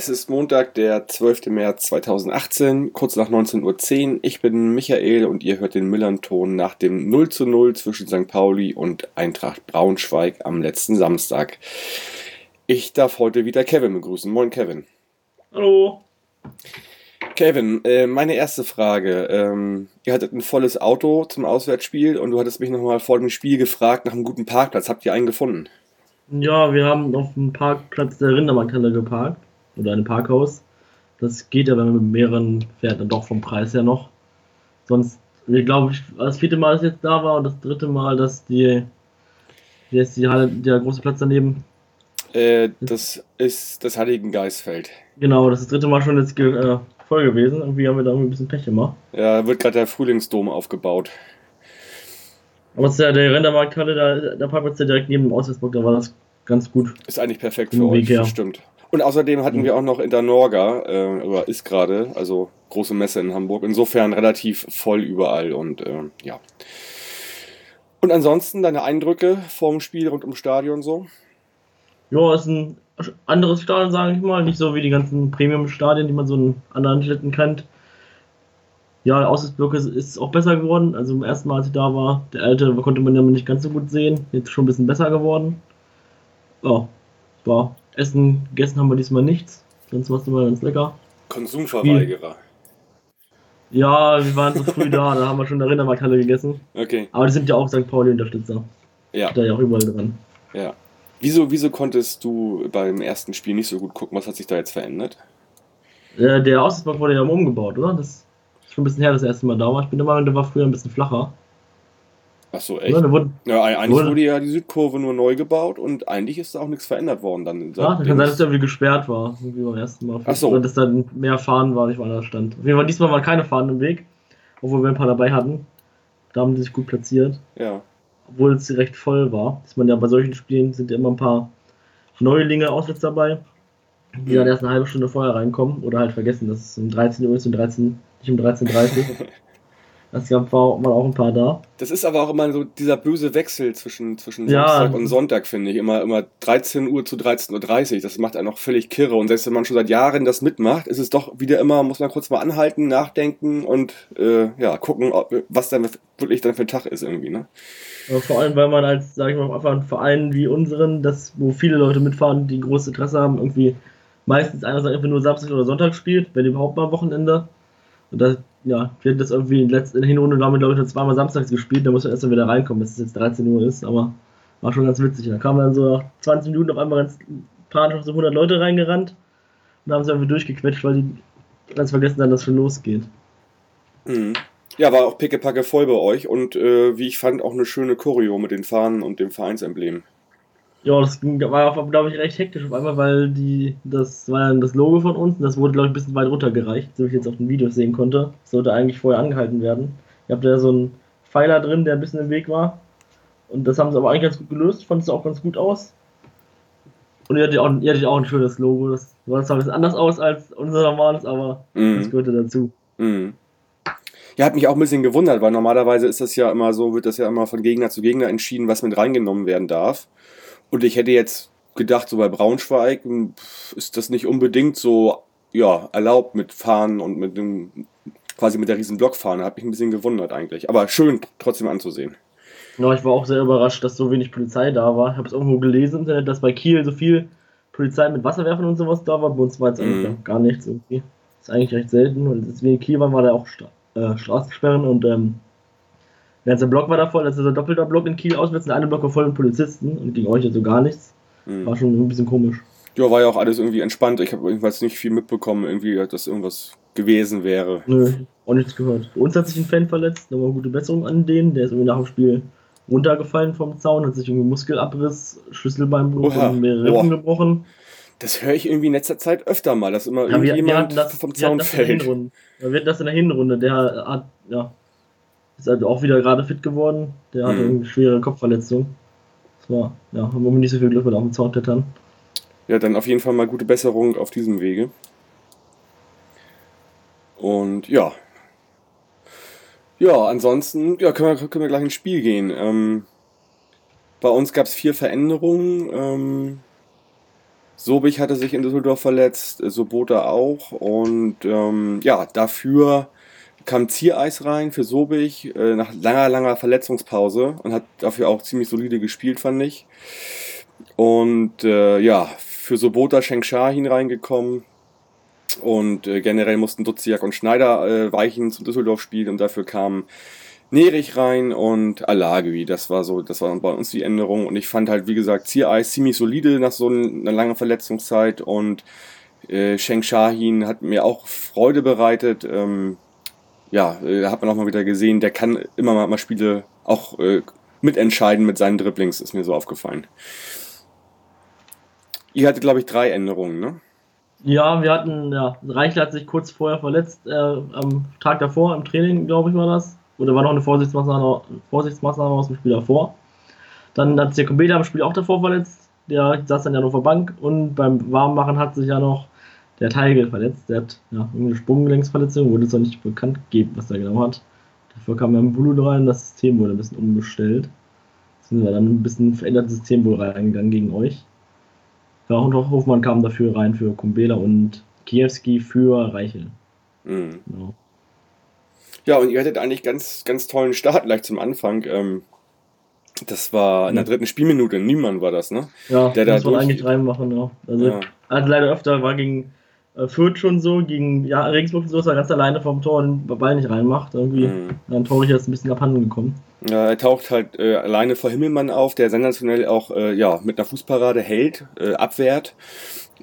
es ist Montag, der 12. März 2018, kurz nach 19.10 Uhr. Ich bin Michael und ihr hört den Millern-Ton nach dem 0 zu 0 zwischen St. Pauli und Eintracht Braunschweig am letzten Samstag. Ich darf heute wieder Kevin begrüßen. Moin, Kevin. Hallo. Kevin, äh, meine erste Frage. Ähm, ihr hattet ein volles Auto zum Auswärtsspiel und du hattest mich nochmal vor dem Spiel gefragt nach einem guten Parkplatz. Habt ihr einen gefunden? Ja, wir haben auf dem Parkplatz der Rindermarkthalle geparkt. Oder ein Parkhaus. Das geht ja, wenn man mit mehreren fährt, dann doch vom Preis her noch. Sonst, ich glaube, das vierte Mal, dass ich jetzt da war und das dritte Mal, dass die, ist die Halle, der große Platz daneben, äh, das ist das Heiligen Geistfeld. Genau, das ist das dritte Mal schon jetzt äh, voll gewesen. Irgendwie haben wir da irgendwie ein bisschen Pech gemacht. Ja, wird gerade der Frühlingsdom aufgebaut. Aber es ist ja der Rendermarkthalle, da, der Parkplatz ja direkt neben dem Auswärtsburg, da war das ganz gut. Ist eigentlich perfekt für euch, her. stimmt. Und außerdem hatten mhm. wir auch noch in der Norga, äh, oder ist gerade, also große Messe in Hamburg. Insofern relativ voll überall und äh, ja. Und ansonsten deine Eindrücke vom Spiel rund ums Stadion so? ja, ist ein anderes Stadion, sage ich mal. Nicht so wie die ganzen Premium-Stadien, die man so in anderen Städten kennt. Ja, der Aussichtsblock ist, ist auch besser geworden. Also im ersten Mal, als ich da war, der alte konnte man ja nicht ganz so gut sehen. Jetzt schon ein bisschen besser geworden. Ja, war Essen, gegessen haben wir diesmal nichts. Sonst war es immer ganz lecker. Konsumverweigerer. Ja, wir waren so früh da, da haben wir schon in der Rindermarkthalle gegessen. Okay. Aber die sind ja auch St. Pauli-Unterstützer. Ja. Da ja auch überall dran. Ja. Wieso, wieso konntest du beim ersten Spiel nicht so gut gucken? Was hat sich da jetzt verändert? Äh, der Aussichtsblock wurde ja umgebaut, oder? Das ist schon ein bisschen her, das erste Mal da war. Ich bin der Meinung, der war früher ein bisschen flacher. Ach so, echt? Ja, wurde, ja eigentlich wurde, wurde, ja die Südkurve nur neu gebaut und eigentlich ist da auch nichts verändert worden dann. Ja, kann sein, dass der irgendwie gesperrt war, irgendwie beim ersten Mal. Ach so. Oder dass da mehr Fahnen war, nicht weil da stand. Auf jeden Fall, diesmal waren keine Fahnen im Weg, obwohl wir ein paar dabei hatten. Da haben die sich gut platziert. Ja obwohl es recht voll war. Dass man ja bei solchen Spielen sind ja immer ein paar Neulinge auswärts dabei, die dann erst eine halbe Stunde vorher reinkommen oder halt vergessen, dass es um 13 Uhr ist und 13, nicht um 13.30 Uhr. Das gab war mal auch ein paar da. Das ist aber auch immer so dieser böse Wechsel zwischen, zwischen Samstag ja. und Sonntag, finde ich. Immer, immer 13 Uhr zu 13.30 Uhr. Das macht einen auch völlig kirre. Und selbst wenn man schon seit Jahren das mitmacht, ist es doch wieder immer, muss man kurz mal anhalten, nachdenken und äh, ja, gucken, ob, was dann wirklich dann für ein Tag ist irgendwie. Ne? vor allem, weil man als, sag ich mal, einfach einen Verein wie unseren, das, wo viele Leute mitfahren, die großes Interesse haben, irgendwie meistens einer einfach nur Samstag oder Sonntag spielt, wenn überhaupt mal am Wochenende. Und da, ja, wir hatten das irgendwie in der letzten Hinrunde, glaube ich, nur zweimal samstags gespielt, da muss man erst mal wieder reinkommen, bis es jetzt 13 Uhr ist, aber war schon ganz witzig. Da kamen dann so nach 20 Minuten auf einmal ganz panisch auf so 100 Leute reingerannt und haben sie irgendwie durchgequetscht, weil die ganz vergessen haben, dass schon losgeht. Mhm. Ja, war auch pickepacke voll bei euch und äh, wie ich fand, auch eine schöne Choreo mit den Fahnen und dem Vereinsemblem. Ja, das war, glaube ich, recht hektisch auf einmal, weil die, das war ja das Logo von uns und das wurde, glaube ich, ein bisschen weit runtergereicht, so wie ich jetzt auf den Videos sehen konnte. Das sollte eigentlich vorher angehalten werden. Ihr habt ja so einen Pfeiler drin, der ein bisschen im Weg war. Und das haben sie aber eigentlich ganz gut gelöst. Fand es auch ganz gut aus. Und ihr hattet auch, ihr hattet auch ein schönes Logo. Das sah zwar ein bisschen anders aus als unser normales, aber mm. das gehörte dazu. Mm. Ja, hat mich auch ein bisschen gewundert, weil normalerweise ist das ja immer so, wird das ja immer von Gegner zu Gegner entschieden, was mit reingenommen werden darf. Und ich hätte jetzt gedacht, so bei Braunschweig hm, ist das nicht unbedingt so ja, erlaubt mit Fahren und mit dem quasi mit der riesen Blockfahne. Hat mich ein bisschen gewundert eigentlich. Aber schön trotzdem anzusehen. Ja, ich war auch sehr überrascht, dass so wenig Polizei da war. Ich habe es irgendwo gelesen im Internet, dass bei Kiel so viel Polizei mit Wasserwerfern und sowas da war. Bei uns war jetzt eigentlich mm. gar nichts irgendwie. Das ist eigentlich recht selten. Und in Kiel waren, war der auch äh, Straßensperren und ähm, der ganze Block war da voll, das ist ein doppelter Block in Kiel auswärts, der eine Block war voll mit Polizisten und gegen euch also gar nichts. Mhm. War schon ein bisschen komisch. Ja, war ja auch alles irgendwie entspannt. Ich habe jedenfalls nicht viel mitbekommen, irgendwie, dass irgendwas gewesen wäre. Nö, auch nichts gehört. Bei uns hat sich ein Fan verletzt, nochmal gute Besserung an den, der ist irgendwie nach dem Spiel runtergefallen vom Zaun, hat sich irgendwie Muskelabriss, Schlüsselbeinbruch und mehrere Rippen gebrochen. Das höre ich irgendwie in letzter Zeit öfter mal, dass immer ja, irgendjemand das, vom Zaun fällt. Wir hatten das in der Hinrunde. Der hat, ja, ist halt auch wieder gerade fit geworden. Der hatte mhm. eine schwere Kopfverletzung. Das war, ja, haben wir nicht so viel Glück mit auf dem Zaun klettern. Ja, dann auf jeden Fall mal gute Besserung auf diesem Wege. Und ja. Ja, ansonsten ja, können, wir, können wir gleich ins Spiel gehen. Ähm, bei uns gab es vier Veränderungen. Ähm, Sobich hatte sich in Düsseldorf verletzt, Sobota auch. Und ähm, ja, dafür kam Ziereis rein für Sobich äh, nach langer, langer Verletzungspause und hat dafür auch ziemlich solide gespielt, fand ich. Und äh, ja, für Sobota Sheng Shahin reingekommen. Und äh, generell mussten Duziak und Schneider äh, weichen zum Düsseldorf-Spiel und dafür kamen Nerich rein und Alagui. Das war so, das war bei uns die Änderung. Und ich fand halt, wie gesagt, Ziereis ziemlich solide nach so einer langen Verletzungszeit und äh, Sheng Shahin hat mir auch Freude bereitet. Ähm, ja, äh, hat man auch mal wieder gesehen, der kann immer mal, mal Spiele auch äh, mitentscheiden mit seinen Dribblings, ist mir so aufgefallen. Ihr hattet, glaube ich, drei Änderungen, ne? Ja, wir hatten, ja, Reichel hat sich kurz vorher verletzt, äh, am Tag davor im Training, glaube ich, war das. Oder war noch eine Vorsichtsmaßnahme, Vorsichtsmaßnahme aus dem Spiel davor. Dann hat sich der Kombeta im Spiel auch davor verletzt. Der saß dann ja noch auf der Bank und beim Warmmachen hat sich ja noch der Teigel verletzt. Der hat ja, irgendeine Sprunggelenksverletzung, wurde es noch nicht bekannt gegeben, was er genau hat. Dafür kam ja ein Bulu rein, das System wurde ein bisschen umgestellt. Sind wir dann ein bisschen verändertes System wohl reingegangen gegen euch. Ja, und auch Hofmann kam dafür rein für Kumbela und Kiewski für Reichel. Mhm. Genau. Ja, und ihr hattet eigentlich ganz, ganz tollen Start gleich zum Anfang. Ähm, das war in der dritten Spielminute, Niemand war das, ne? Ja, der das da eigentlich reinmachen, ja. Also, ja. also leider öfter war gegen Fürth schon so, gegen ja, Regensburg so, dass er ganz alleine vom Tor den Ball nicht reinmacht. Irgendwie mhm. dann Torich ist ein bisschen abhanden gekommen. Ja, er taucht halt äh, alleine vor Himmelmann auf, der sensationell auch äh, ja, mit einer Fußparade hält, äh, abwehrt.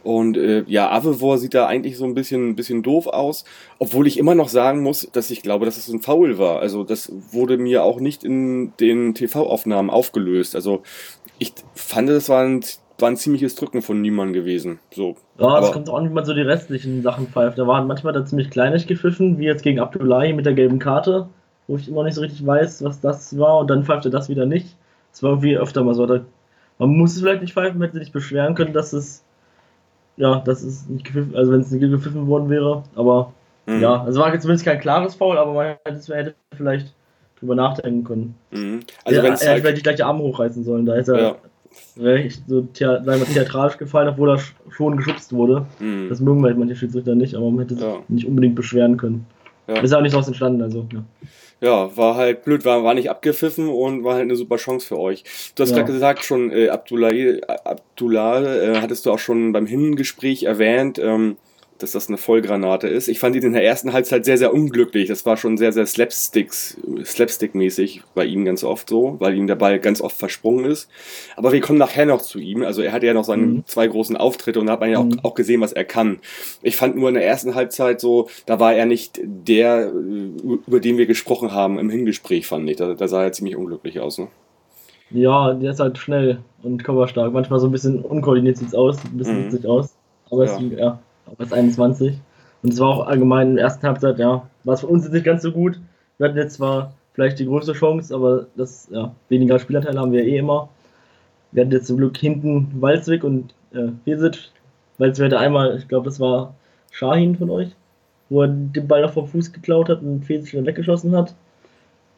Und äh, ja, Avevor sieht da eigentlich so ein bisschen, ein bisschen doof aus, obwohl ich immer noch sagen muss, dass ich glaube, dass es ein Foul war. Also das wurde mir auch nicht in den TV-Aufnahmen aufgelöst. Also ich fand, es war ein, war ein ziemliches Drücken von Niemann gewesen. So. Ja, es kommt auch nicht mal so die restlichen Sachen pfeift. Da waren manchmal da ziemlich kleinig gepfiffen, wie jetzt gegen Abdullahi mit der gelben Karte wo ich immer nicht so richtig weiß, was das war und dann pfeift er das wieder nicht. Das war irgendwie öfter mal so. Da, man muss es vielleicht nicht pfeifen, man hätte sich beschweren können, dass es ja, dass es nicht gepfiffen, also wenn es nicht gepfiffen worden wäre, aber mhm. ja, also war jetzt zumindest kein klares Foul, aber man hätte, hätte vielleicht drüber nachdenken können. Mhm. Also wenn es er, halt... hätte gleich die Arme hochreißen sollen, da ist er ja. Recht so thea theatralisch gefallen, obwohl er schon geschubst wurde. Mhm. Das mögen halt manche Schiedsrichter nicht, aber man hätte sich ja. nicht unbedingt beschweren können. Ja. Ist auch nicht so entstanden, also ja ja, war halt blöd, war, war nicht abgepfiffen und war halt eine super Chance für euch. Du hast ja. gerade gesagt, schon äh, Abdullah, Abdullah äh, hattest du auch schon beim Hinengespräch erwähnt. Ähm, dass das eine Vollgranate ist. Ich fand ihn in der ersten Halbzeit sehr, sehr unglücklich. Das war schon sehr, sehr Slapsticks, Slapstick-mäßig bei ihm ganz oft so, weil ihm der Ball ganz oft versprungen ist. Aber wir kommen nachher noch zu ihm. Also er hatte ja noch seine mhm. zwei großen Auftritte und da hat man ja mhm. auch, auch gesehen, was er kann. Ich fand nur in der ersten Halbzeit so, da war er nicht der, über den wir gesprochen haben im Hingespräch, fand ich. Da, da sah er ziemlich unglücklich aus, ne? Ja, der ist halt schnell und körperstark. Manchmal so ein bisschen unkoordiniert sieht es aus, ein bisschen mhm. sieht aus. Aber ja. es, ja, als 21. Und es war auch allgemein in der ersten Halbzeit, ja, war es für uns jetzt nicht ganz so gut. Wir hatten jetzt zwar vielleicht die größte Chance, aber das, ja, weniger Spielanteile haben wir eh immer. Wir hatten jetzt zum Glück hinten Walzwig und äh, Fesic. Walzwig hatte einmal, ich glaube, das war Shahin von euch, wo er den Ball noch vom Fuß geklaut hat und Fesic dann weggeschossen hat.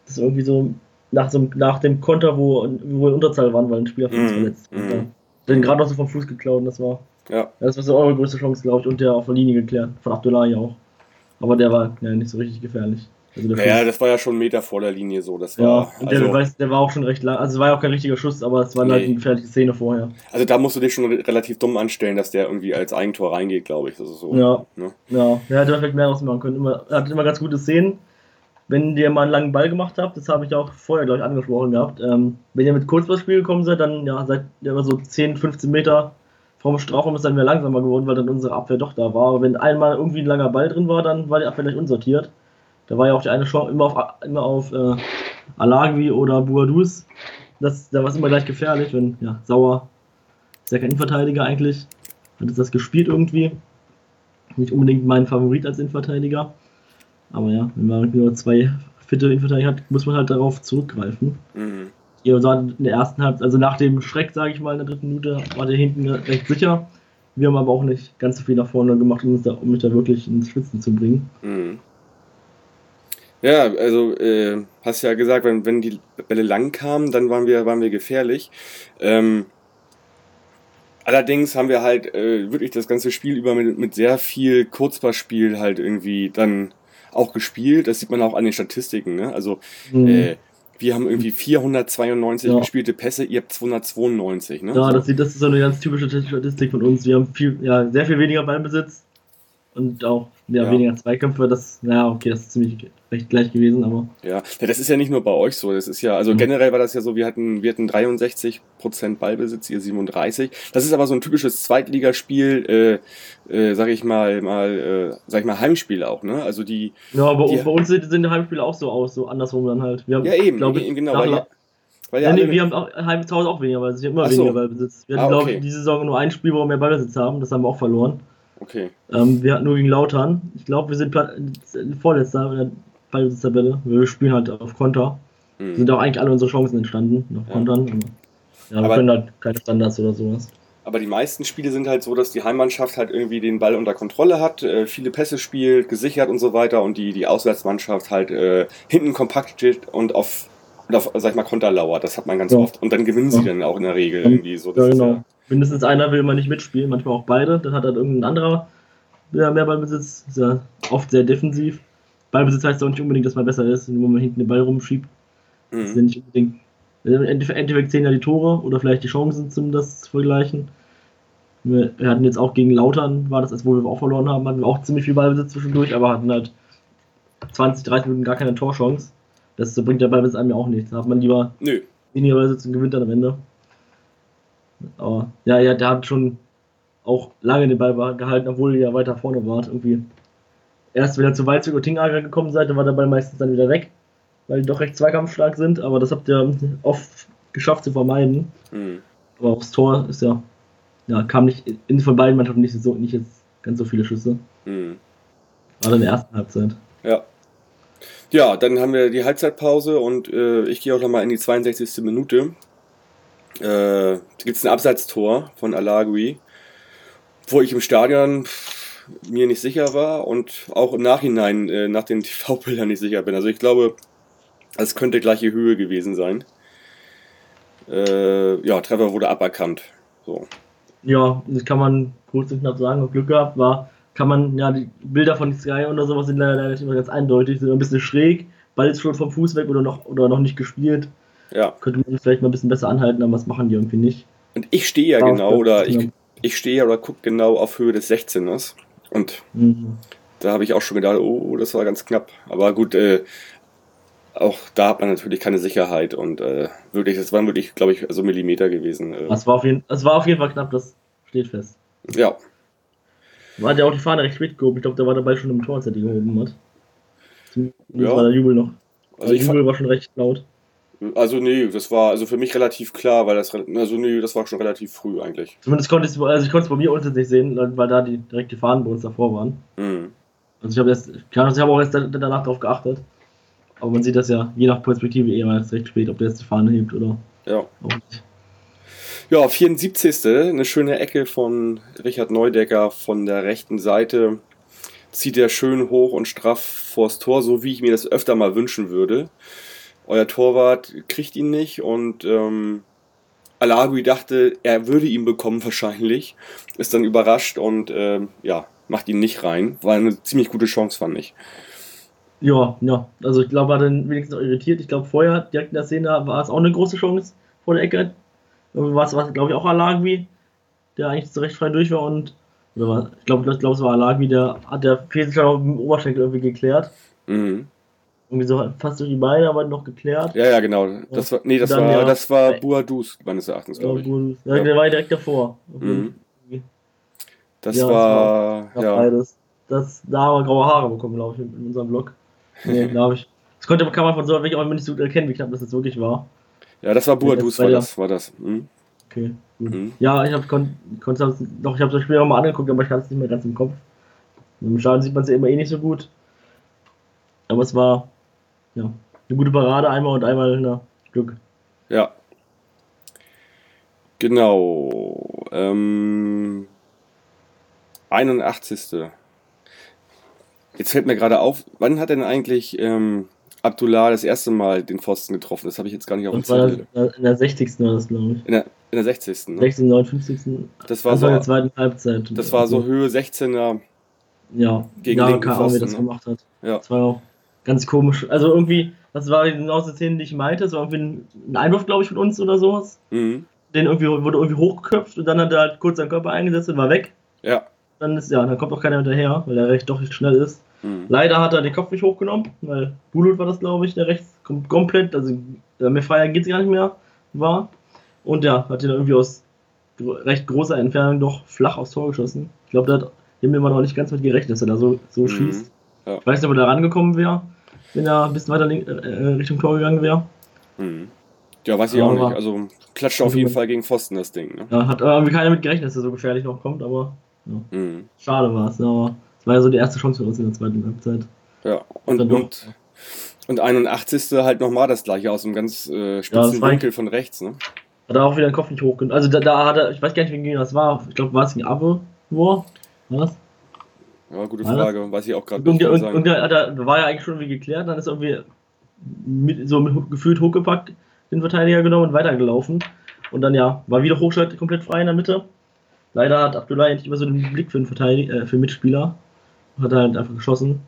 Das ist irgendwie so nach, so, nach dem Konter, wo, wo wir in Unterzahl waren, weil ein Spieler von uns mhm. verletzt. Mm. Den gerade noch so vom Fuß geklaut und das war ja. Das war so eure größte Chance, glaube ich, und der auf der Linie geklärt. Von Abdullahi auch. Aber der war ja nicht so richtig gefährlich. Also naja, das war ja schon einen Meter vor der Linie so. Das war, ja, und der, also, weiß, der war auch schon recht lang. Also es war ja auch kein richtiger Schuss, aber es war nee. halt eine gefährliche Szene vorher. Also da musst du dich schon relativ dumm anstellen, dass der irgendwie als Eigentor reingeht, glaube ich. Das ist so. Ja. Ne? Ja, er hätte vielleicht mehr draus machen können. Immer, er hat immer ganz gute Szenen. Wenn ihr mal einen langen Ball gemacht habt, das habe ich auch vorher, glaube ich, angesprochen gehabt. Ähm, wenn ihr mit Kurzballspiel gekommen seid, dann ja, seid ihr immer so 10, 15 Meter vom Strafraum ist dann wieder langsamer geworden, weil dann unsere Abwehr doch da war. Aber wenn einmal irgendwie ein langer Ball drin war, dann war die Abwehr gleich unsortiert. Da war ja auch die eine Chance immer auf, immer auf äh, Alagui oder Buadus. Das, da war es immer gleich gefährlich, wenn, ja, Sauer ist ja kein Innenverteidiger eigentlich. Hat das gespielt irgendwie. Nicht unbedingt mein Favorit als Innenverteidiger. Aber ja, wenn man nur zwei fitte Innenverteidiger hat, muss man halt darauf zurückgreifen. Mhm ihr seid in der ersten Halbzeit, also nach dem Schreck, sage ich mal, in der dritten Minute, war der hinten recht sicher. Wir haben aber auch nicht ganz so viel nach vorne gemacht, um, da, um mich da wirklich ins Schwitzen zu bringen. Mhm. Ja, also äh, hast ja gesagt, wenn, wenn die Bälle lang kamen, dann waren wir, waren wir gefährlich. Ähm, allerdings haben wir halt äh, wirklich das ganze Spiel über mit, mit sehr viel Kurzpassspiel halt irgendwie dann auch gespielt. Das sieht man auch an den Statistiken. Ne? Also Mhm. äh, wir haben irgendwie 492 Ja. gespielte Pässe, ihr habt 292. Ne? Ja, das, das ist so eine ganz typische Statistik von uns. Wir haben viel, ja, sehr viel weniger Ballbesitz und auch ja, Ja. weniger Zweikämpfe. Das, ja, okay, das ist ziemlich recht gleich gewesen, aber Ja. ja, das ist ja nicht nur bei euch so. Das ist ja, also Mhm. generell war das ja so, wir hatten, wir hatten 63% Ballbesitz, ihr 37. Das ist aber so ein typisches Zweitligaspiel, äh, äh, sag ich mal, mal, äh, sag ich mal, Heimspiel auch, ne? Also die, ja, bei, Die- bei uns sehen sind die Heimspiele auch so aus, so andersrum dann halt. Haben, ja eben, glaub ich, genau, weil, ja- weil ja nee, wir haben auch, heim zu Hause auch weniger. Wir haben immer so. weniger Ballbesitz. Wir hatten, Ah, glaube okay. ich, diese Saison nur ein Spiel, wo wir mehr Ballbesitz haben. Das haben wir auch verloren. Okay. Ähm, wir hatten nur gegen Lautern. Ich glaube, wir sind Pla- vorletzter in der Ballbesitztabelle. Wir spielen halt auf Konter. Hm. Sind auch eigentlich alle unsere Chancen entstanden, auf Ja. Kontern. Ja, wir Aber- können halt keine Standards oder sowas. Aber die meisten Spiele sind halt so, dass die Heimmannschaft halt irgendwie den Ball unter Kontrolle hat, äh, viele Pässe spielt, gesichert und so weiter und die, die Auswärtsmannschaft halt äh, hinten kompakt steht und auf, und auf, sag ich mal, Konter lauert. Das hat man ganz Ja. oft. Und dann gewinnen sie dann auch in der Regel irgendwie so. Das Ja, genau. Mindestens einer will mal nicht mitspielen, manchmal auch beide. Dann hat halt irgendein anderer der mehr Ballbesitz. Ist ja oft sehr defensiv. Ballbesitz heißt auch nicht unbedingt, dass man besser ist, nur wenn man hinten den Ball rumschiebt. Das ist ja Mhm. nicht unbedingt. Im Endeffekt im Endeffekt zählen ja die Tore oder vielleicht die Chancen, zum das zu vergleichen. Wir wir hatten jetzt auch gegen Lautern, war das, als wo wir auch verloren haben, hatten wir auch ziemlich viel Ballbesitz zwischendurch, aber hatten halt 20, 30 Minuten gar keine Torchance. Das bringt der Ballbesitz einem ja auch nichts. Da hat man lieber Nö. weniger Ballbesitz und gewinnt dann am Ende. Aber ja, ja, der hat schon auch lange den Ball gehalten, obwohl ihr ja weiter vorne wart. Irgendwie. Erst wenn ihr zu weit zu Oettingager gekommen seid, dann war der Ball meistens dann wieder weg, weil die doch recht zweikampfstark sind, aber das habt ihr oft geschafft zu vermeiden. Mhm. Aber aufs Tor ist ja, ja, kam nicht in von beiden Mannschaften nicht so nicht jetzt ganz so viele Schüsse. Mhm. Gerade in der ersten Halbzeit. Ja. Ja, dann haben wir die Halbzeitpause und äh, ich gehe auch nochmal in die 62. Minute. Äh, gibt es ein Abseitstor von Alagui, wo ich im Stadion mir nicht sicher war und auch im Nachhinein äh, nach den TV-Bildern nicht sicher bin. Also ich glaube, es könnte gleiche Höhe gewesen sein. Äh, ja, Treffer wurde aberkannt. So. Ja, das kann man kurz und knapp sagen, ob Glück gehabt war. Kann man, ja, die Bilder von Sky oder sowas sind leider, leider nicht immer ganz eindeutig, sind ein bisschen schräg. Ball ist schon vom Fuß weg oder noch, oder noch nicht gespielt. Ja. Könnte man vielleicht mal ein bisschen besser anhalten, aber das machen die irgendwie nicht. Und ich stehe ja Ja, genau, oder ich, ich stehe ja oder gucke genau auf Höhe des 16ers. Und Mhm. Da habe ich auch schon gedacht, oh, das war ganz knapp. Aber gut, äh, auch da hat man natürlich keine Sicherheit und äh, wirklich, das waren wirklich, glaube ich, so Millimeter gewesen. Äh, Das war, auf jeden, das war auf jeden Fall knapp, das steht fest. ja, hat ja auch die Fahne recht spät gehoben. Ich glaube, da war der Ball schon im Tor, als er die gehoben hat. Zumindest Ja. war der Jubel noch. also der ich Jubel war schon recht laut. Also nee, das war also für mich relativ klar, weil das, also nee, das war schon relativ früh eigentlich. Zumindest konnte ich es also ich konnte es bei mir unten nicht sehen, weil da die direkt die Fahnen bei uns davor waren. Mhm. Also ich habe erst, ich habe auch erst da- danach darauf geachtet. Aber man sieht das ja je nach Perspektive eher erst recht spät, ob der jetzt die Fahne hebt oder Ja. auch nicht. Ja, 74. Eine schöne Ecke von Richard Neudecker von der rechten Seite. Zieht er schön hoch und straff vors Tor, so wie ich mir das öfter mal wünschen würde. Euer Torwart kriegt ihn nicht und ähm, Alagui dachte, er würde ihn bekommen wahrscheinlich. Ist dann überrascht und ähm, ja, macht ihn nicht rein. War eine ziemlich gute Chance, fand ich. Ja, ja. Also ich glaube, war dann wenigstens auch irritiert. Ich glaube, vorher, direkt in der Szene, war es auch eine große Chance vor der Ecke. War es, glaube ich, auch Alagui, der eigentlich so recht frei durch war und oder war, ich glaube, ich glaube, es war Alagui, der hat der Fehlschlag dem Oberschenkel irgendwie geklärt. Mhm. Irgendwie so fast durch die Beine, aber noch geklärt. Ja, ja, genau. Das war, nee, das Dann, war, ja. das war Buadus, meines Erachtens, Ja, glaube ich. gut. Ja, Der war ja direkt davor. Mhm. Das Ja, das war, Ja, ja. beides. Das, da haben wir graue Haare bekommen, glaube ich, in unserem Blog. Nee, glaube ich. Das konnte, kann man von so weg auch nicht so gut erkennen, wie knapp das jetzt wirklich war. Ja, das war Buadus, das war war ja- das, war das. Mhm. Okay. Mhm. Ja, ich habe kon ich habe das Spiel auch mal angeguckt, aber ich hatte es nicht mehr ganz im Kopf. Im Stadion sieht man es ja immer eh nicht so gut. Aber es war ja eine gute Parade einmal und einmal na, Glück. Ja. Genau. Ähm, 81. Jetzt fällt mir gerade auf, wann hat denn eigentlich ähm, Abdullah das erste Mal den Pfosten getroffen? Das habe ich jetzt gar nicht auf dem Zettel. das, in der 60. war das, glaube ich. In der, in der 60. Ne? 60., 59. Das war der so, zweiten Halbzeit. das war so Höhe 16er. Ja, gegen ja, linken Pfosten, das ne? gemacht hat. Ja. Das war auch ganz komisch. Also irgendwie, das war genau die Szene, die ich meinte. Es war irgendwie ein, ein Einwurf, glaube ich, von uns oder sowas. Mhm. Den irgendwie wurde irgendwie hochgeköpft und dann hat er halt kurz seinen Körper eingesetzt und war weg. Ja. Dann ist ja, dann kommt auch keiner hinterher, weil er recht doch nicht schnell ist. Mhm. Leider hat er den Kopf nicht hochgenommen, weil Bulut war das, glaube ich, der rechts kom komplett, also mehr freier geht es gar nicht mehr, war. Und ja, hat ihn irgendwie aus recht großer Entfernung doch flach aufs Tor geschossen. Ich glaube, da hat Himmelmann auch nicht ganz mit gerechnet, dass er da so, so Mhm. schießt. Ja. Ich weiß nicht, ob er da rangekommen wäre, wenn er ein bisschen weiter link, äh, Richtung Tor gegangen wäre. Mhm. Ja, weiß ich auch Aber- nicht. Also klatscht auf jeden Fall gegen Pfosten das Ding. Ne? Ja, hat irgendwie keiner mit gerechnet, dass er so gefährlich noch kommt, aber Mhm. schade war es. Aber es war ja so die erste Chance für uns in der zweiten Halbzeit. Ja. Und, doch. und, und 81. halt nochmal das gleiche aus einem ganz äh, spitzen war- Winkel von rechts. Ne? Hat er auch wieder den Kopf nicht hochgenommen. Also da, da hat er, ich weiß gar nicht, gegen wen das war. Ich glaube, war es gegen Abo? Wo? Was? Ja, gute Frage. Weiß ich auch gerade nicht. und, sagen. und der, hat er, war ja eigentlich schon irgendwie geklärt, dann ist er irgendwie mit, so mit, gefühlt hochgepackt, den Verteidiger genommen und weitergelaufen. Und dann ja, war wieder Hochschalt komplett frei in der Mitte. Leider hat Abdullah nicht immer so den Blick für den Verteidiger, äh, für den Mitspieler. Hat er halt einfach geschossen.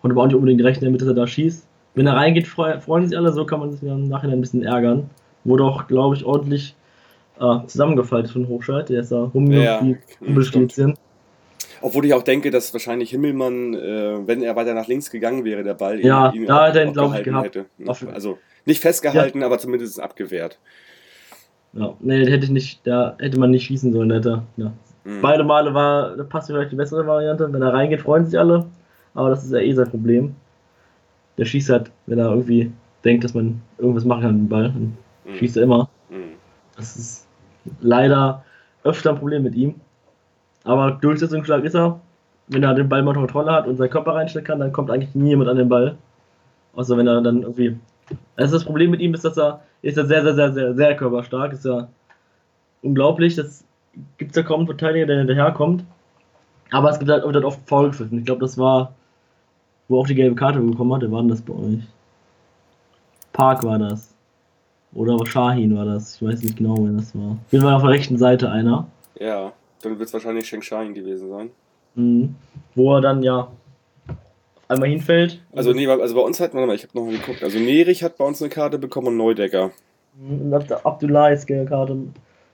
Konnte aber auch nicht unbedingt rechnen damit, dass er da schießt. Wenn er reingeht, freu, freuen sich alle, so kann man sich dann im Nachhinein ein bisschen ärgern. Wurde auch, glaube ich, ordentlich äh, zusammengefaltet von Hochschalt. Der ist da rumgelaufen Ja. Obwohl ich auch denke, dass wahrscheinlich Himmelmann, äh, wenn er weiter nach links gegangen wäre, der Ball Ja, ihn, ihn da auch glaub ich, gehalten gehabt. hätte. Auf- Also nicht festgehalten, aber zumindest abgewehrt. Ja, nee, hätte ich nicht, da hätte man nicht schießen sollen, hätte. Ja. Mhm. Beide Male war, da passt vielleicht die bessere Variante. Wenn er reingeht, freuen sich alle. Aber das ist ja eh sein Problem. Der schießt halt, wenn er irgendwie denkt, dass man irgendwas machen kann mit dem Ball, dann Mhm. schießt er immer. Mhm. Das ist leider öfter ein Problem mit ihm. Aber durchsetzungsstark ist er. Wenn er den Ball mal Kontrolle hat und seinen Körper reinstellen kann, dann kommt eigentlich niemand an den Ball. Außer wenn er dann irgendwie. Also das Problem mit ihm ist, dass er er ist ja sehr, sehr, sehr, sehr, sehr körperstark. Ist ja unglaublich. Das gibt es ja kaum einen Verteidiger, der hinterherkommt. Aber es gibt halt wird halt oft gepfiffen. Ich glaube, das war, wo auch die gelbe Karte bekommen hat. Wer war denn das bei euch? Park war das. Oder Shahin war das. Ich weiß nicht genau, wer das war. Auf jeden auf der rechten Seite einer. Ja, dann wird es wahrscheinlich Shengshain gewesen sein. Mhm. Wo er dann ja auf einmal hinfällt. Also nee, also bei uns hat, warte mal, ich habe noch mal geguckt. Also Nerich hat bei uns eine Karte bekommen und Neudecker. Und ab- Abdullah ist gelbe Karte.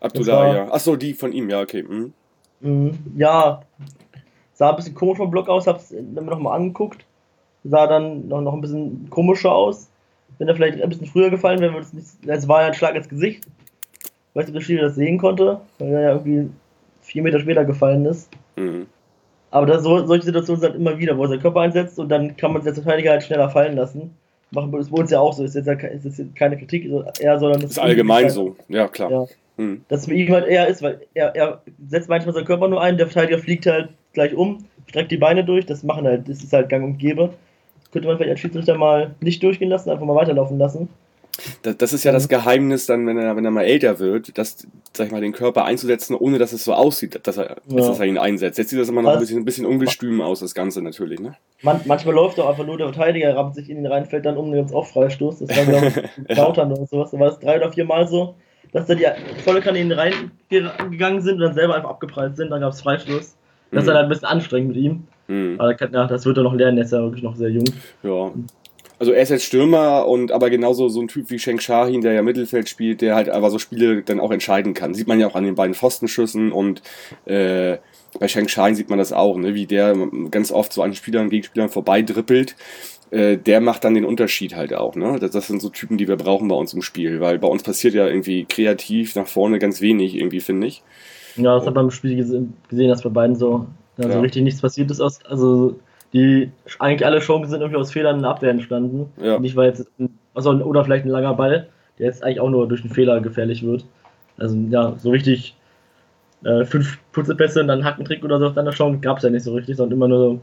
Abdullah, ja. Achso, die von ihm, ja, okay. Mhm. Mhm. Ja, sah ein bisschen komisch vom Block aus, hab's mir nochmal angeguckt. Sah dann noch, noch ein bisschen komischer aus. Wenn er vielleicht ein bisschen früher gefallen wäre, würde es nicht. Es war ja ein Schlag ins Gesicht. Ich weiß nicht, ob der Schiri das sehen konnte, weil er ja irgendwie vier Meter später gefallen ist. Mhm. Aber das, so, solche Situationen sind halt immer wieder, wo er seinen Körper einsetzt und dann kann man sich als Verteidiger halt schneller fallen lassen. Machen wir uns ja auch so. Ist jetzt, ke- ist jetzt keine Kritik eher, sondern Ist allgemein so, ja klar. Ja. Mhm. dass es ihn halt eher ist, weil er, er setzt manchmal seinen Körper nur ein, der Verteidiger fliegt halt gleich um, streckt die Beine durch, das machen halt, das ist halt gang und gäbe. Das könnte man vielleicht als Schiedsrichter mal nicht durchgehen lassen, einfach mal weiterlaufen lassen. Das, das ist ja das Geheimnis dann, wenn er, wenn er mal älter wird, das, sag ich mal, den Körper einzusetzen, ohne dass es so aussieht, dass er, Ja. dass er ihn einsetzt. Jetzt sieht das immer noch ein bisschen, ein bisschen ungestüm aus, das Ganze natürlich, ne? Man, manchmal läuft auch einfach nur der Verteidiger, rammt sich in ihn rein, fällt dann um, dann gibt's auch Freistoß. Das war wieder Ja. Lautern oder sowas. Da war das drei oder vier Mal so, dass da die volle ihn reingegangen sind und dann selber einfach abgeprallt sind, dann gab's Freistoß. Das ist Mhm. halt ein bisschen anstrengend mit ihm. Mhm. Aber das wird er noch lernen, der ist ja wirklich noch sehr jung. Ja. Also er ist jetzt Stürmer und aber genauso so ein Typ wie Sheng Shahin, der ja Mittelfeld spielt, der halt aber so Spiele dann auch entscheiden kann. Sieht man ja auch an den beiden Pfostenschüssen und äh, bei Sheng Shahin sieht man das auch, ne? wie der ganz oft so an Spielern, Gegenspielern vorbeidrippelt. Äh, der macht dann den Unterschied halt auch. Ne? Das, das sind so Typen, die wir brauchen bei uns im Spiel, weil bei uns passiert ja irgendwie kreativ nach vorne ganz wenig, irgendwie, finde ich. Ja, das hat man im Spiel gesehen, dass bei beiden so, ja, so Ja. richtig nichts passiert ist. Also die eigentlich alle Chancen sind irgendwie aus Fehlern in der Abwehr entstanden. Ja. Nicht weil jetzt ein, also, oder vielleicht ein langer Ball, der jetzt eigentlich auch nur durch einen Fehler gefährlich wird. Also ja, so richtig äh, fünf Putzepässe und dann Hackentrick oder so auf deiner Chance gab es ja nicht so richtig, sondern immer nur so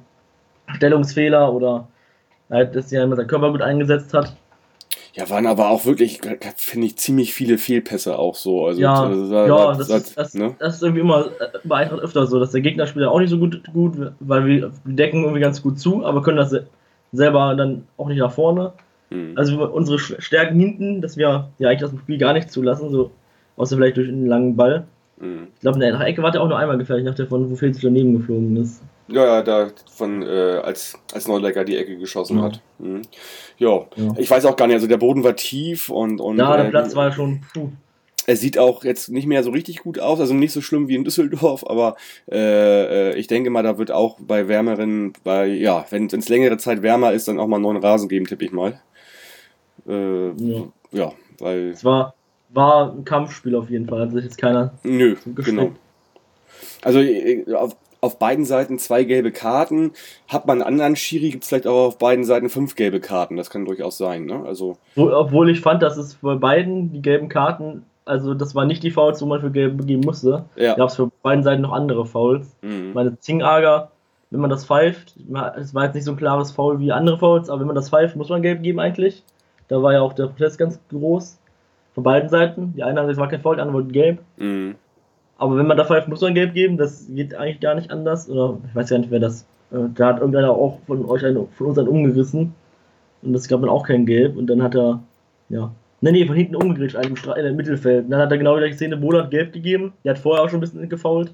Stellungsfehler oder halt, dass er immer seinen Körper gut eingesetzt hat. Ja, waren aber auch wirklich, finde ich, ziemlich viele Fehlpässe auch so. Also, Ja, das, ja, das, das, ist, das, ne? das ist irgendwie immer äh, bei Eintracht öfter so, dass der Gegner spielt auch nicht so gut, gut, weil wir, decken irgendwie ganz gut zu, aber können das se- selber dann auch nicht nach vorne. Mhm. Also unsere Stärken hinten, dass wir ja eigentlich das Spiel gar nicht zulassen, so außer vielleicht durch einen langen Ball. Mhm. Ich glaube, in der Ecke war der auch nur einmal gefährlich, nach der von wo Felix daneben geflogen ist. Ja, ja, da von, äh, als, als Neulecker die Ecke geschossen Ja. hat. Mhm. Ja. Ich weiß auch gar nicht, also der Boden war tief und. und Ja, der äh, Platz war ja schon. Puh. Er sieht auch jetzt nicht mehr so richtig gut aus, also nicht so schlimm wie in Düsseldorf, aber äh, äh, ich denke mal, da wird auch bei wärmeren, bei, ja, wenn es längere Zeit wärmer ist, dann auch mal einen neuen Rasen geben, tippe ich mal. Äh, Ja. ja, weil. Es war, war ein Kampfspiel auf jeden Fall, hat sich jetzt keiner. Nö, genau. Also äh, auf, auf beiden Seiten zwei gelbe Karten. Hat man einen anderen Schiri, gibt es vielleicht auch auf beiden Seiten fünf gelbe Karten. Das kann durchaus sein. Ne? Also, Wo, obwohl ich fand, dass es bei beiden die gelben Karten, also das war nicht die Fouls, wo man für gelb geben musste. ja. Gab es für beiden Seiten noch andere Fouls. Mhm. Meine Zingager, wenn man das pfeift, es war jetzt nicht so ein klares Foul wie andere Fouls, aber wenn man das pfeift, muss man gelb geben eigentlich. Da war ja auch der Protest ganz groß. Von beiden Seiten. Die einen haben gesagt, es war kein Foul, die anderen wollten gelb. Mhm. Aber wenn man da pfeift, muss man gelb geben. Das geht eigentlich gar nicht anders. Oder ich weiß gar nicht, wer das. Äh, da hat irgendeiner auch von euch einen, von uns einen umgerissen. Und das gab dann auch kein Gelb. Und dann hat er, ja. Ne, nee, von hinten umgegrätscht, einem Stra- in Mittelfeld. Und dann hat er genau wieder die Szene, Bola hat gelb gegeben. Der hat vorher auch schon ein bisschen gefault.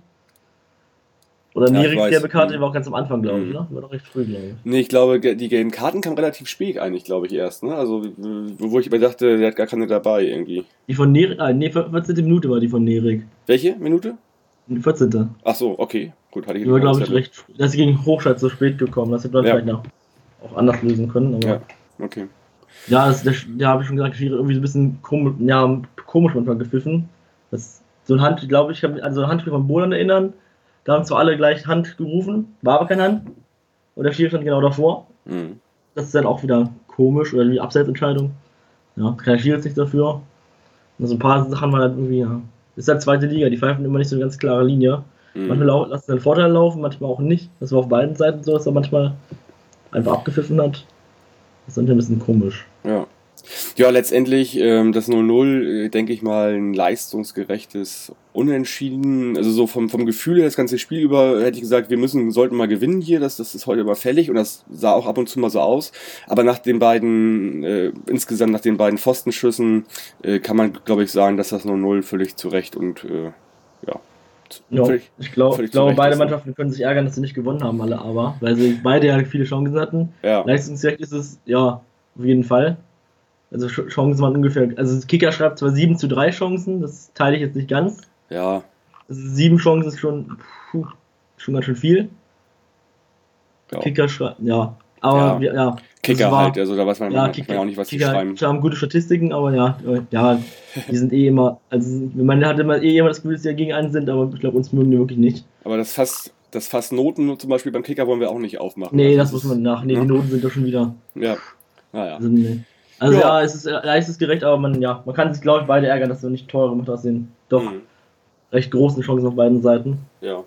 Oder Ja, ich weiß. gelbe Karte, Mhm. die war auch ganz am Anfang, glaube ich, Mhm. ne? War doch recht früh, glaube ich. Nee, ich glaube, die gelben Karten kamen relativ spät eigentlich, glaube ich, erst. Ne? Also, wo ich mir dachte, der hat gar keine dabei irgendwie. Die von Nerik, ah, nee, 14. Minute war die von Nerik. Welche Minute? Die 14. Ach so, okay. Gut, hatte ich nicht glaube ich, recht. Das ist gegen Hochstadt so spät gekommen. Das hätte man Ja. vielleicht noch auch anders lösen können. Aber Ja. Okay. Ja, das, das, ja, habe ich schon gesagt, Schiri irgendwie so ein bisschen komisch, ja, komisch manchmal gepfiffen. Das, so ein Hand, glaube ich, kann mich an so ein Handspiel von Bolan erinnern. Da haben zwar alle gleich Hand gerufen, war aber keine Hand. Und der Schiri stand genau davor. Mhm. Das ist dann auch wieder komisch oder die Abseitsentscheidung. Ja, kann der Schiri nicht dafür. Und so ein paar Sachen waren halt irgendwie, ja. Ist halt zweite Liga, die pfeifen immer nicht so eine ganz klare Linie. Mhm. Manchmal lau- lassen sie einen Vorteil laufen, manchmal auch nicht. Das war auf beiden Seiten so, dass er manchmal einfach abgepfiffen hat. Das ist dann ein bisschen komisch. Ja. Ja, letztendlich ähm, das 0-0, äh, denke ich mal, ein leistungsgerechtes Unentschieden. Also so vom, vom Gefühl her, das ganze Spiel über, hätte ich gesagt, wir müssen, sollten mal gewinnen hier, das, das ist heute überfällig und das sah auch ab und zu mal so aus. Aber nach den beiden, äh, insgesamt nach den beiden Pfostenschüssen, äh, kann man, glaube ich, sagen, dass das 0-0 völlig zurecht und äh, ja. Ja, völlig- ich, glaub, ich glaube, beide ist? Mannschaften können sich ärgern, dass sie nicht gewonnen haben, alle aber, weil sie beide ja viele Chancen hatten. Ja. Leistungsgerecht ist es, ja, auf jeden Fall. Also Ch- Chancen waren ungefähr, also Kicker schreibt zwar 7 zu 3 Chancen, das teile ich jetzt nicht ganz. Ja. Also 7 Chancen ist schon, puh, schon ganz schön viel. ja. Kicker schreibt, ja. Aber Ja. ja, Kicker das war- halt, also da weiß man, ja, man auch nicht, was die Kicker schreiben. haben gute Statistiken, aber ja, äh, ja, die sind eh immer, also man hat immer eh immer das Gefühl, dass die ja gegen einen sind, aber ich glaube, uns mögen die wirklich nicht. Aber das Fass, das Fass Noten zum Beispiel beim Kicker wollen wir auch nicht aufmachen. Nee, Also das muss man nach. Nee, ne? die Noten sind doch schon wieder. Ja. Naja. Also, nee. Also Ja. ja. es ist leistungsgerecht, aber man, ja, man kann sich, glaube ich, beide ärgern, dass du nicht teuer gemacht hast, den doch Mhm. recht großen Chancen auf beiden Seiten. Ja.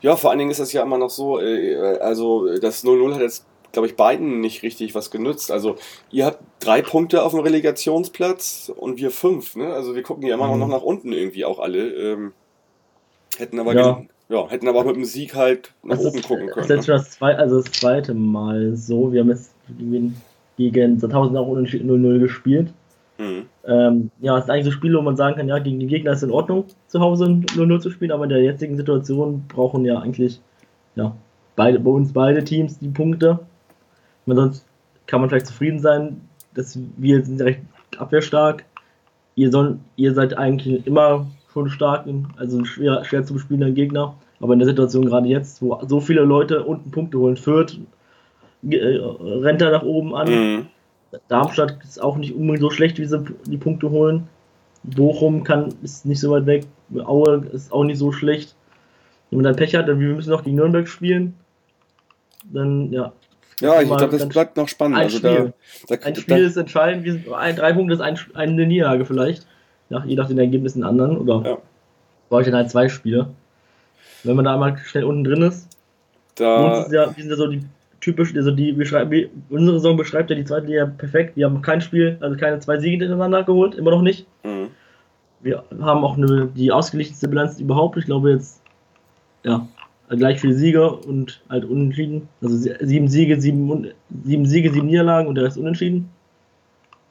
Ja, vor allen Dingen ist das ja immer noch so, äh, also das 0-0 hat jetzt, glaube ich, beiden nicht richtig was genützt. Also ihr habt drei Punkte auf dem Relegationsplatz und wir fünf, ne? Also wir gucken ja immer Mhm. noch nach unten irgendwie auch alle. Ähm, hätten aber Ja. ja, hätten aber auch mit dem Sieg halt nach Das oben ist, gucken das können. ist jetzt Ne? schon das, zwei, also das zweite Mal so. Wir haben jetzt gegen, Sandhausen auch unentschieden 0-0 gespielt. Mhm. Ähm, ja, es ist eigentlich so Spiele, wo man sagen kann, ja, gegen die Gegner ist es in Ordnung, zu Hause 0-0 zu spielen, aber in der jetzigen Situation brauchen ja eigentlich, ja, beide, bei uns beide Teams die Punkte. Man sonst kann man vielleicht zufrieden sein, dass wir sind recht abwehrstark. Ihr, soll, ihr seid eigentlich immer schon stark, also schwer, schwer zu bespielender Gegner. Aber in der Situation gerade jetzt, wo so viele Leute unten Punkte holen, Fürth äh, rennt da nach oben an. Mhm. Darmstadt ist auch nicht unbedingt so schlecht, wie sie die Punkte holen. Bochum kann, ist nicht so weit weg. Aue ist auch nicht so schlecht. Wenn man dann Pech hat, dann wir müssen noch gegen Nürnberg spielen. Dann, ja. Ja, ich Mal glaube, das bleibt noch spannend. Ein also Spiel. da, da, Ein da, Spiel ist entscheidend. Wir sind, ein, drei Punkte ist ein, eine Niederlage vielleicht. Ja, je nach den Ergebnissen anderen. Oder Ja. brauche ich dann halt zwei Spiele. Wenn man da einmal schnell unten drin ist, uns da ist ja, wir sind ja so die typisch, also die beschreiben, unsere Saison beschreibt ja die zweite Liga perfekt. Wir haben kein Spiel, also keine zwei Siege hintereinander geholt, immer noch nicht. Mhm. Wir haben auch eine, die ausgeglichenste Bilanz überhaupt. Ich glaube jetzt, ja, gleich viele Siege und halt unentschieden. Also sie- sieben Siege, sieben, sieben Siege, sieben Niederlagen und der Rest unentschieden.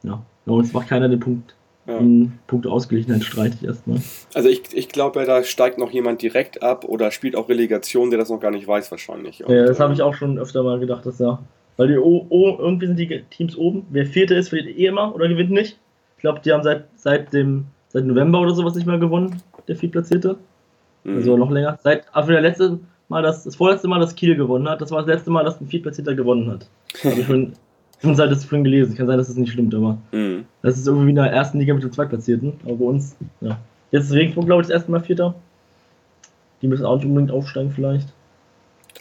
Ja, bei uns macht keiner den Punkt. Ja. Punkt Ausgeglichenheit streite ich erstmal. Also ich, ich glaube, da steigt noch jemand direkt ab oder spielt auch Relegation, der das noch gar nicht weiß wahrscheinlich. Und, Ja, das habe ich auch schon öfter mal gedacht, dass ja. Weil die o, o, irgendwie sind die Teams oben. Wer Vierte ist, verliert eh immer oder gewinnt nicht. Ich glaube, die haben seit, seit dem seit November oder sowas nicht mehr gewonnen, der Viertplatzierte. mhm. Also noch länger. Seit also der letzte Mal, das, das vorletzte Mal, dass Kiel gewonnen hat, das war das letzte Mal, dass ein Viertplatzierter gewonnen hat. Habe ich schon, seit das vorhin gelesen. Kann sein, dass das nicht stimmt, aber Mhm. das ist irgendwie wie in der ersten Liga mit dem Zweitplatzierten. Aber bei uns, ja. Jetzt ist Regensburg, glaube ich, das erste Mal Vierter. Die müssen auch nicht unbedingt aufsteigen, vielleicht.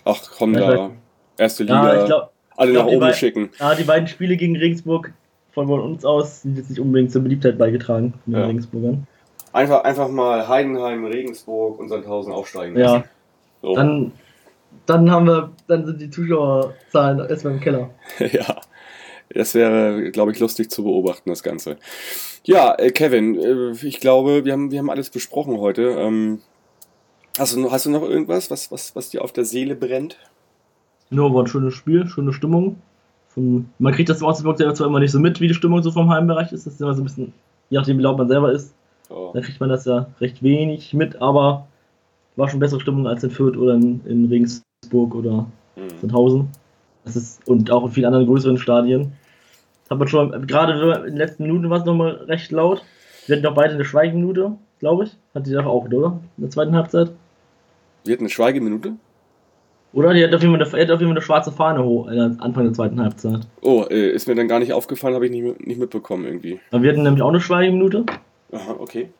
Ach komm Ja, da, erste Liga, Ja, ich glaube, alle glaub, nach oben schicken. Ja, die beiden Spiele gegen Regensburg von uns aus sind jetzt nicht unbedingt zur Beliebtheit beigetragen von den Ja. Regensburgern. Einfach, einfach mal Heidenheim, Regensburg und Sandhausen aufsteigen Ja. So. dann, dann haben wir, dann sind die Zuschauerzahlen erstmal im Keller. ja, das wäre, glaube ich, lustig zu beobachten, das Ganze. Ja, äh, Kevin, äh, ich glaube, wir haben, wir haben alles besprochen heute. Ähm, hast, du, noch- hast du noch irgendwas, was, was, was dir auf der Seele brennt? Nur war ein schönes Spiel, schöne Stimmung. Von, man kriegt das im Augsburg selber zwar immer nicht so mit, wie die Stimmung so vom Heimbereich ist. Das ist immer so ein bisschen, je nachdem wie laut man selber ist, Oh. dann kriegt man das ja recht wenig mit, aber war schon bessere Stimmung als in Fürth oder in, in Regensburg oder Mhm. Sandhausen. Das ist, und auch in vielen anderen größeren Stadien. Das hat man schon, gerade in den letzten Minuten war es nochmal recht laut. Wir hatten doch beide eine Schweigeminute, glaube ich. Hat die doch auch, oder? In der zweiten Halbzeit. Wir hatten eine Schweigeminute. Oder? Die hat auf jeden Fall eine, auf jeden Fall eine schwarze Fahne hoch, äh, Anfang der zweiten Halbzeit. Oh, äh, ist mir dann gar nicht aufgefallen, habe ich nicht, nicht mitbekommen irgendwie. Aber wir hatten nämlich auch eine Schweigeminute. Aha, okay.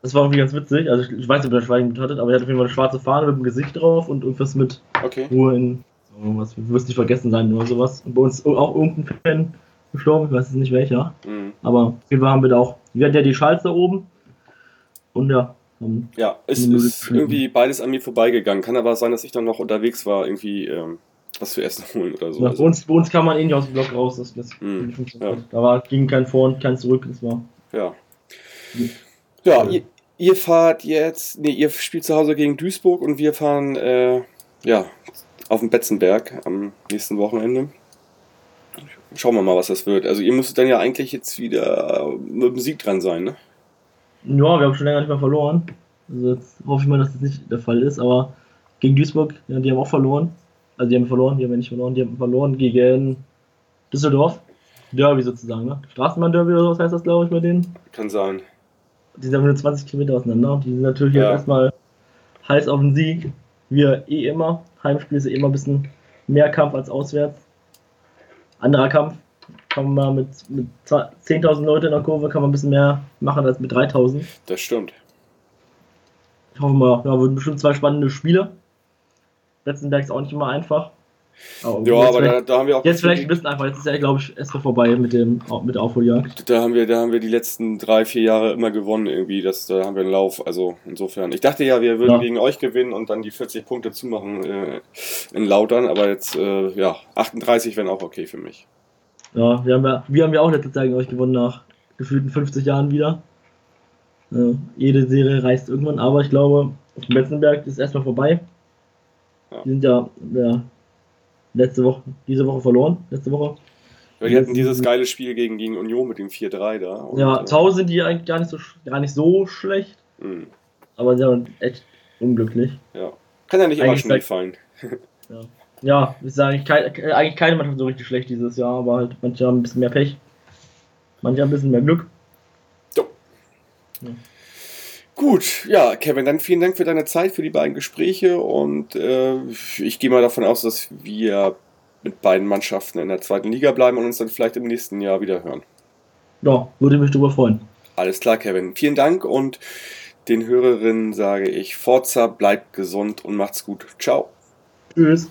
Das war irgendwie ganz witzig. Also ich, ich weiß nicht, ob ihr eine Schweigeminute hattet, aber er hat auf jeden Fall eine schwarze Fahne mit dem Gesicht drauf und irgendwas mit Okay. Ruhe in. Irgendwas, wir wirst nicht vergessen sein oder sowas. Und bei uns auch irgendein Fan gestorben, ich weiß jetzt nicht welcher. Mhm. Aber auf jeden Fall haben wir da auch. Wir hatten ja die Schalz da oben. Und ja. haben- Ja, es ist irgendwie beides an mir vorbeigegangen. Kann aber sein, dass ich dann noch unterwegs war, irgendwie ähm, was zu essen holen oder so. Ja, Also, bei, uns, bei uns kam man eh nicht aus dem Block raus. Das, das Mhm, ja. Da war, ging kein Vor- und kein Zurück. Das war. ja. Ja, ihr, ihr fahrt jetzt, nee, ihr spielt zu Hause gegen Duisburg und wir fahren, äh, ja, auf den Betzenberg am nächsten Wochenende. Schauen wir mal, was das wird. Also ihr müsstet dann ja eigentlich jetzt wieder mit dem Sieg dran sein, ne? Ja, wir haben schon länger nicht mehr verloren. Also jetzt hoffe ich mal, dass das nicht der Fall ist. Aber gegen Duisburg, ja, die haben auch verloren. Also die haben verloren, die haben ja nicht verloren. Die haben verloren gegen Düsseldorf. Derby sozusagen, ne? Straßenbahn-Derby oder was heißt das, glaube ich, bei denen. Kann sein. Die sind nur 20 Kilometer auseinander. Die sind natürlich Ja. erstmal heiß auf den Sieg. Wir eh immer. Heimspiel ist eh immer ein bisschen mehr Kampf als auswärts. Anderer Kampf. Kann man mal mit, mit 10.000 Leuten in der Kurve kann man ein bisschen mehr machen als mit 3.000. Das stimmt. Ich hoffe mal, ja, wird bestimmt zwei spannende Spiele. Betzenberg ist auch nicht immer einfach. Aber Ja, aber da, da haben wir auch jetzt vielleicht ein bisschen einfach. Jetzt ist ja, glaube ich, erstmal vorbei mit, dem, mit der Aufholjagd. Da haben wir, da haben wir die letzten drei, vier Jahre immer gewonnen irgendwie. Das, da haben wir einen Lauf. Also insofern. Ich dachte ja, wir würden Ja. gegen euch gewinnen und dann die 40 Punkte zumachen äh, in Lautern, aber jetzt, äh, ja, 38 wären auch okay für mich. Ja, wir haben ja, wir haben ja auch letztes Jahr gegen euch gewonnen nach gefühlten 50 Jahren wieder. Äh, jede Serie reißt irgendwann, aber ich glaube, Betzenberg ist erstmal vorbei. Ja. Die sind ja, ja letzte Woche, diese Woche verloren. Letzte Woche. Weil die hatten dieses geile Spiel gegen, gegen Union mit dem 4-3 da. Und, ja, äh, zu Hause sind die eigentlich gar nicht so, gar nicht so schlecht, mh, aber sie sind echt unglücklich. ja. Kann ja nicht immer sagt- fallen. Ja, ich sage eigentlich, kein, äh, eigentlich keine Mannschaft so richtig schlecht dieses Jahr, aber halt manche haben ein bisschen mehr Pech. Manche haben ein bisschen mehr Glück. Gut, ja, Kevin, dann vielen Dank für deine Zeit, für die beiden Gespräche und äh, ich gehe mal davon aus, dass wir mit beiden Mannschaften in der zweiten Liga bleiben und uns dann vielleicht im nächsten Jahr wieder hören. Ja, würde mich drüber freuen. Alles klar, Kevin. Vielen Dank und den Hörerinnen sage ich, Forza, bleibt gesund und macht's gut. Ciao. Tschüss.